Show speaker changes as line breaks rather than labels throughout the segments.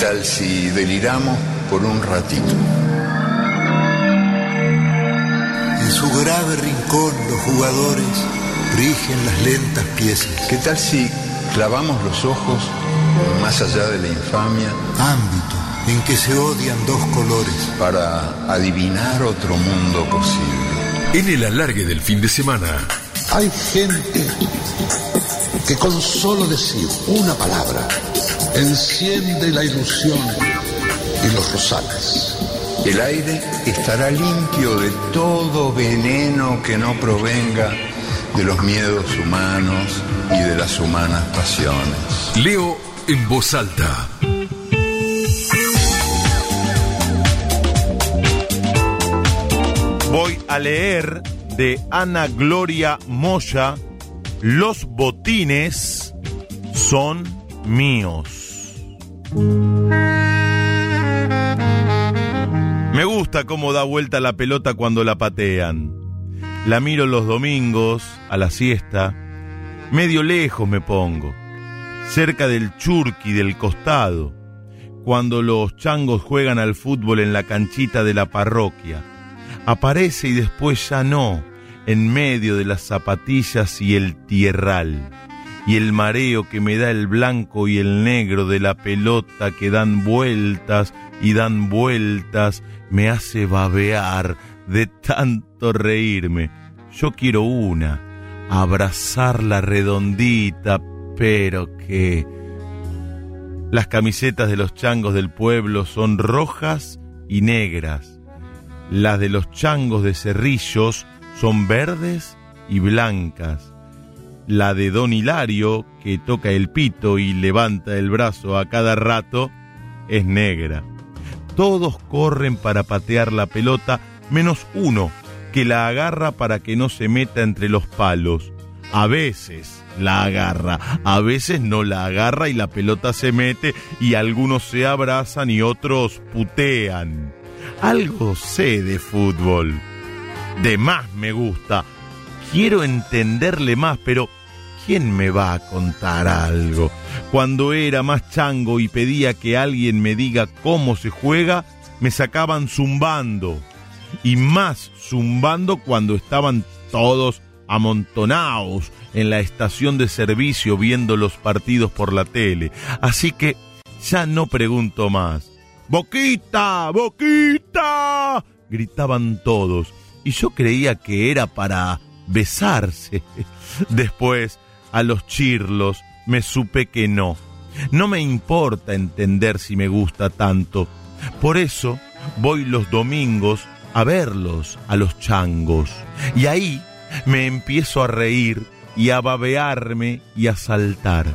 tal si deliramos por un ratito?
En su grave rincón los jugadores rigen las lentas piezas.
¿Qué tal si clavamos los ojos más allá de la infamia
Ámbito en que se odian dos colores.
para adivinar otro mundo posible?
En el alargue del fin de semana,
Hay gente que con solo decir una palabra enciende la ilusión y los rosales.
El aire estará limpio de todo veneno que no provenga de los miedos humanos y de las humanas pasiones.
leo en voz alta.
Voy a leer de Ana Gloria Moya, Los botines son míos. Me gusta cómo da vuelta la pelota cuando la patean. La miro los domingos, a la siesta. Medio lejos me pongo, cerca del churqui del costado, cuando los changos juegan al fútbol en la canchita de la parroquia. Aparece y después ya no, en medio de las zapatillas y el tierral, y el mareo que me da el blanco y el negro de la pelota que dan vueltas y dan vueltas, me hace babear de tanto reírme. Yo quiero una, abrazarla redondita, pero que... Las camisetas de los changos del pueblo son rojas y negras. Las de los changos de Cerrillos son verdes y blancas. La de Don Hilario, que toca el pito y levanta el brazo a cada rato, es negra. Todos corren para patear la pelota, menos uno, que la agarra para que no se meta entre los palos. A veces la agarra, a veces no la agarra y la pelota se mete y algunos se abrazan y otros putean. Algo sé de fútbol. De más me gusta. Quiero entenderle más, pero ¿quién me va a contar algo? Cuando era más chango y pedía que alguien me diga cómo se juega, me sacaban zumbando. Y más zumbando cuando estaban todos amontonados en la estación de servicio viendo los partidos por la tele. Así que ya no pregunto más. ¡Boquita! ¡Boquita! gritaban todos. Y yo creía que era para besarse. Después, a los chirlos, me supe que no. No me importa entender si me gusta tanto. Por eso voy los domingos a verlos, a los changos. Y ahí me empiezo a reír y a babearme y a saltar.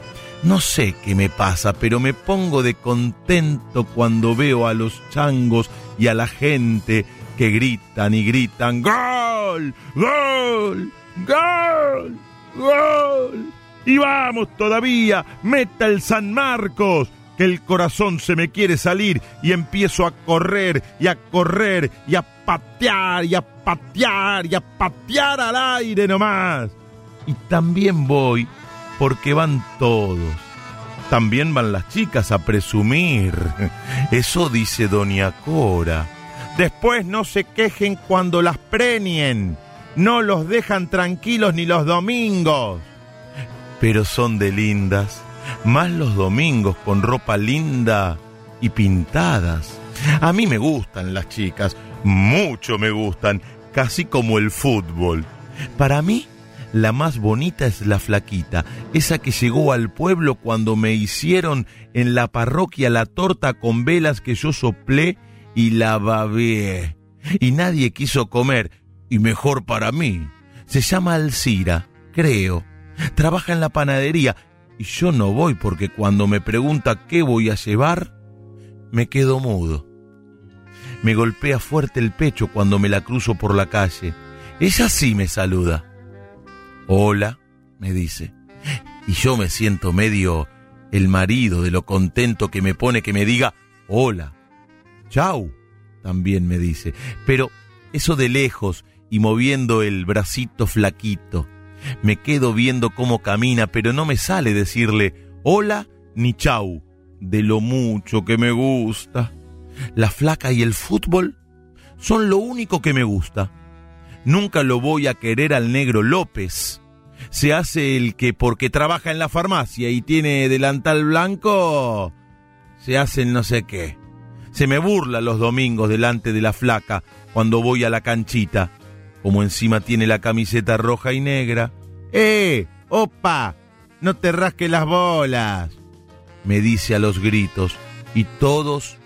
No sé qué me pasa, pero me pongo de contento cuando veo a los changos y a la gente que gritan y gritan ¡Gol! ¡Gol! ¡Gol! ¡Gol! Y vamos todavía, meta el San Marcos, que el corazón se me quiere salir y empiezo a correr y a correr y a patear y a patear y a patear al aire nomás. Y también voy porque van todos. También van las chicas a presumir. Eso dice Doña Cora. Después no se quejen cuando las preñen. No los dejan tranquilos ni los domingos. Pero son de lindas. Más los domingos con ropa linda y pintadas. A mí me gustan las chicas. Mucho me gustan. Casi como el fútbol. Para mí, la más bonita es la flaquita, esa que llegó al pueblo cuando me hicieron en la parroquia la torta con velas que yo soplé y la babeé. Y nadie quiso comer, y mejor para mí. Se llama Alcira, creo. Trabaja en la panadería, y yo no voy porque cuando me pregunta qué voy a llevar, me quedo mudo. Me golpea fuerte el pecho cuando me la cruzo por la calle. Ella sí me saluda. Hola, me dice. Y yo me siento medio el marido de lo contento que me pone que me diga hola. Chau, también me dice. Pero eso de lejos y moviendo el bracito flaquito. Me quedo viendo cómo camina, pero no me sale decirle hola ni chau. de lo mucho que me gusta. La flaca y el fútbol son lo único que me gusta. Nunca lo voy a querer al negro López. Se hace el que porque trabaja en la farmacia y tiene delantal blanco, se hace el no sé qué. Se me burla los domingos delante de la flaca cuando voy a la canchita. Como encima tiene la camiseta roja y negra. ¡Eh! ¡Opa! No te rasques las bolas. Me dice a los gritos y todos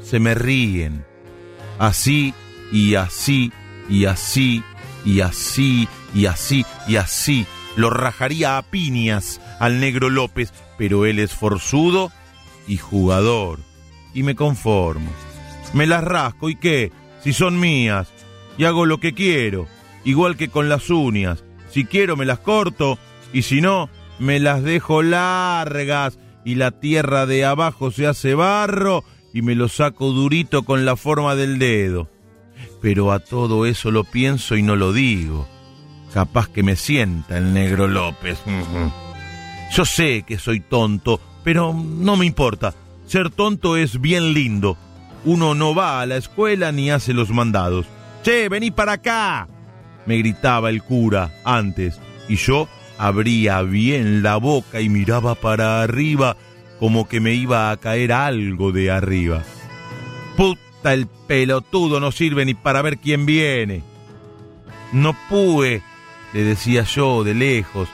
se me ríen. Así y así y así y así y así y así. Lo rajaría a piñas al negro López, pero él es forzudo y jugador. Y me conformo. Me las rasco y qué, si son mías. Y hago lo que quiero, igual que con las uñas. Si quiero me las corto y si no, me las dejo largas y la tierra de abajo se hace barro y me lo saco durito con la forma del dedo. Pero a todo eso lo pienso y no lo digo. Capaz que me sienta el negro López. Yo sé que soy tonto, pero no me importa. Ser tonto es bien lindo. Uno no va a la escuela ni hace los mandados. Che, vení para acá. Me gritaba el cura antes y yo abría bien la boca y miraba para arriba como que me iba a caer algo de arriba. Puta el pelotudo no sirve ni para ver quién viene. No pude, le decía yo de lejos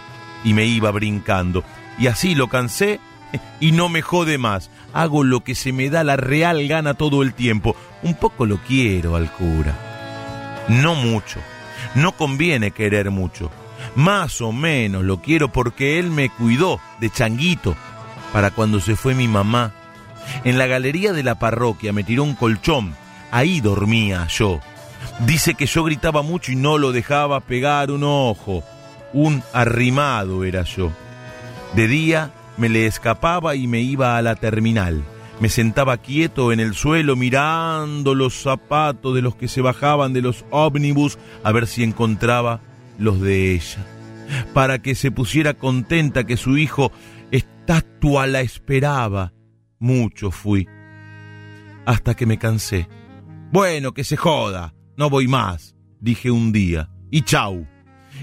y me iba brincando. Y así lo cansé y no me jode más. Hago lo que se me da la real gana todo el tiempo. Un poco lo quiero al cura. No mucho. No conviene querer mucho. Más o menos lo quiero porque él me cuidó de changuito para cuando se fue mi mamá. En la galería de la parroquia me tiró un colchón. Ahí dormía yo. Dice que yo gritaba mucho y no lo dejaba pegar un ojo. Un arrimado era yo. De día me le escapaba y me iba a la terminal. Me sentaba quieto en el suelo mirando los zapatos de los que se bajaban de los ómnibus a ver si encontraba los de ella. Para que se pusiera contenta que su hijo estatua la esperaba. Mucho fui. Hasta que me cansé. Bueno, que se joda. No voy más, dije un día. Y chau.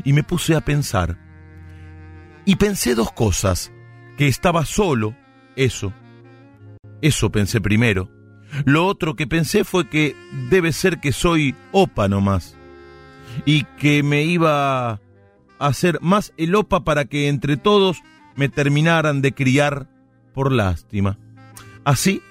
Y me puse a pensar. Y pensé dos cosas. Que estaba solo, eso. Eso pensé primero. Lo otro que pensé fue que debe ser que soy opa nomás. Y que me iba a hacer más el opa para que entre todos me terminaran de criar por lástima. Así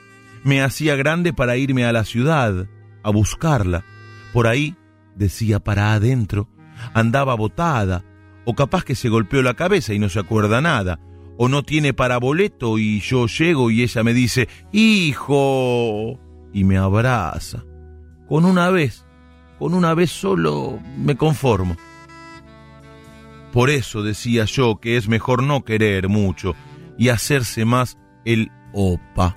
me hacía grande para irme a la ciudad, a buscarla. Por ahí, decía para adentro, andaba botada, o capaz que se golpeó la cabeza y no se acuerda nada, o no tiene para boleto y yo llego y ella me dice, hijo, y me abraza. Con una vez, con una vez solo me conformo. Por eso decía yo que es mejor no querer mucho y hacerse más el opa.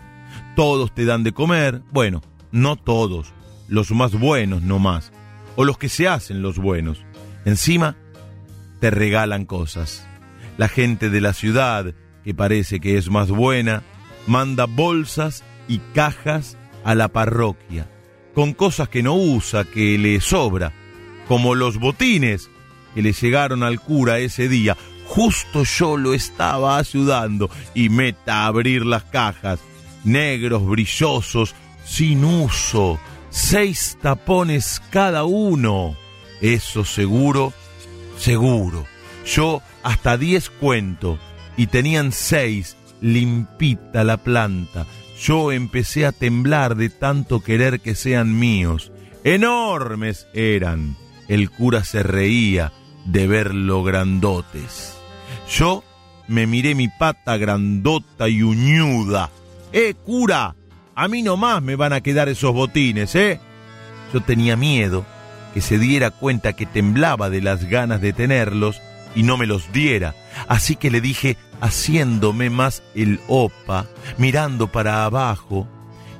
Todos te dan de comer, bueno, no todos, los más buenos no más, o los que se hacen los buenos. Encima, te regalan cosas. La gente de la ciudad, que parece que es más buena, manda bolsas y cajas a la parroquia, con cosas que no usa, que le sobra, como los botines que le llegaron al cura ese día. Justo yo lo estaba ayudando y meta a abrir las cajas, negros, brillosos, sin uso, seis tapones cada uno. Eso seguro, seguro. Yo hasta diez cuento y tenían seis, limpita la planta. Yo empecé a temblar de tanto querer que sean míos. Enormes eran. El cura se reía de verlo grandotes. Yo me miré mi pata grandota y uñuda. ¡Eh, cura! A mí nomás me van a quedar esos botines, ¿eh? Yo tenía miedo que se diera cuenta que temblaba de las ganas de tenerlos y no me los diera. Así que le dije, haciéndome más el opa, mirando para abajo,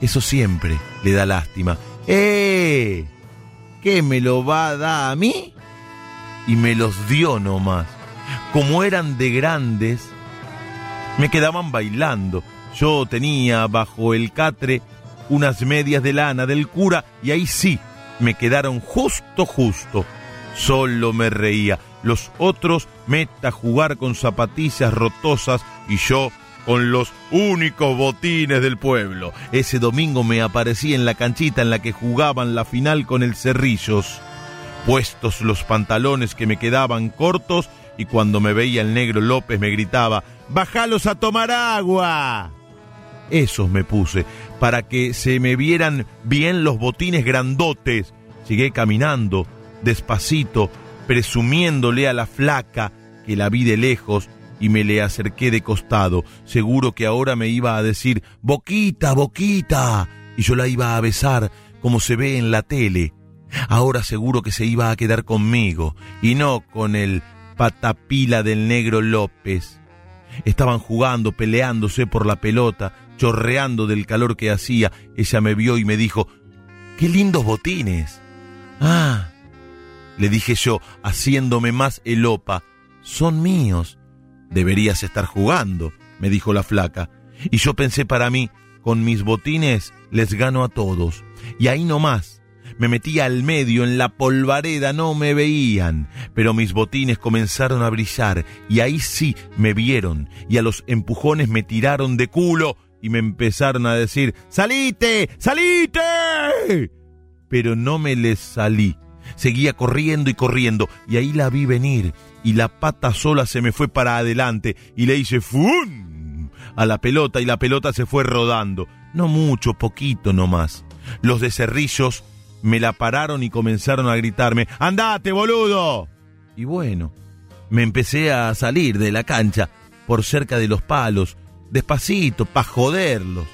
eso siempre le da lástima. ¡Eh! ¿Qué me lo va a dar a mí? Y me los dio nomás. Como eran de grandes, Me quedaban bailando. Yo tenía bajo el catre unas medias de lana del cura y ahí sí, me quedaron justo, justo. Solo me reía. Los otros meta jugar con zapatillas rotosas y yo con los únicos botines del pueblo. Ese domingo me aparecí en la canchita en la que jugaban la final con el Cerrillos. Puestos los pantalones que me quedaban cortos y cuando me veía el negro López me gritaba, ¡Bajalos a tomar agua! Esos me puse, para que se me vieran bien los botines grandotes. Llegué caminando, despacito, presumiéndole a la flaca que la vi de lejos y me le acerqué de costado, seguro que ahora me iba a decir, Boquita, Boquita, y yo la iba a besar como se ve en la tele. Ahora seguro que se iba a quedar conmigo y no con el patapila del negro López. Estaban jugando, peleándose por la pelota, chorreando del calor que hacía. Ella me vio y me dijo, ¡Qué lindos botines! Ah, le dije yo, haciéndome más elopa, son míos. Deberías estar jugando, me dijo la flaca. Y yo pensé para mí, con mis botines les gano a todos. Y ahí nomás, me metí al medio en la polvareda, no me veían, pero mis botines comenzaron a brillar y ahí sí me vieron y a los empujones me tiraron de culo y me empezaron a decir, ¡Salite! ¡Salite! Pero no me les salí. Seguía corriendo y corriendo y ahí la vi venir y la pata sola se me fue para adelante y le hice ¡fum! a la pelota y la pelota se fue rodando. No mucho, poquito nomás. Los de Cerrillos me la pararon y comenzaron a gritarme ¡Andate, boludo! Y bueno, me empecé a salir de la cancha por cerca de los palos, despacito, pa' joderlos.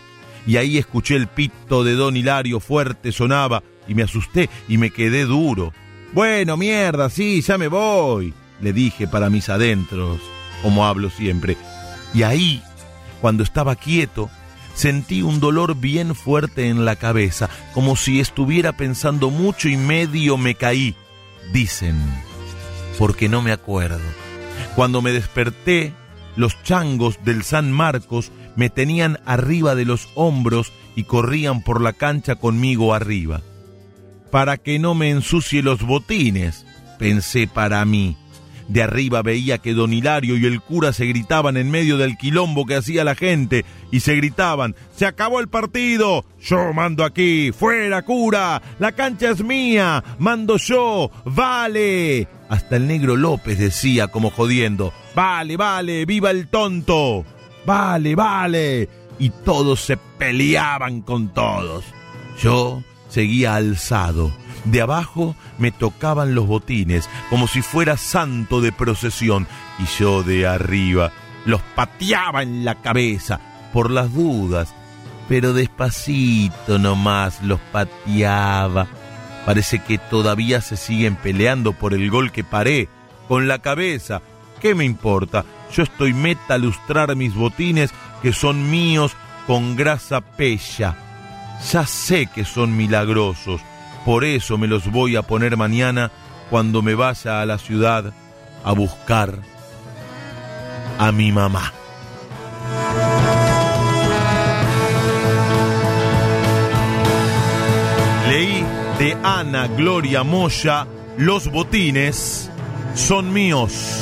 Y ahí escuché el pito de don Hilario fuerte sonaba y me asusté y me quedé duro. Bueno, mierda, sí, ya me voy le dije para mis adentros, como hablo siempre. Y ahí, cuando estaba quieto, sentí un dolor bien fuerte en la cabeza, como si estuviera pensando mucho y medio me caí, dicen, porque no me acuerdo. Cuando me desperté, los changos del San Marcos me tenían arriba de los hombros y corrían por la cancha conmigo arriba. Para que no me ensucie los botines, pensé para mí. De arriba veía que don Hilario y el cura se gritaban en medio del quilombo que hacía la gente y se gritaban, se acabó el partido, yo mando aquí, fuera cura, la cancha es mía, mando yo, vale. Hasta el negro López decía como jodiendo, vale, vale, viva el tonto, vale, vale. Y todos se peleaban con todos. Yo seguía alzado de abajo me tocaban los botines como si fuera santo de procesión y yo de arriba los pateaba en la cabeza por las dudas, pero despacito nomás los pateaba. Parece que todavía se siguen peleando por el gol que paré con la cabeza. ¿Qué me importa? Yo estoy meta a lustrar mis botines que son míos con grasa pella. Ya sé que son milagrosos por eso me los voy a poner mañana cuando me vaya a la ciudad a buscar a mi mamá. Leí de Ana Gloria Moya, Los botines son míos.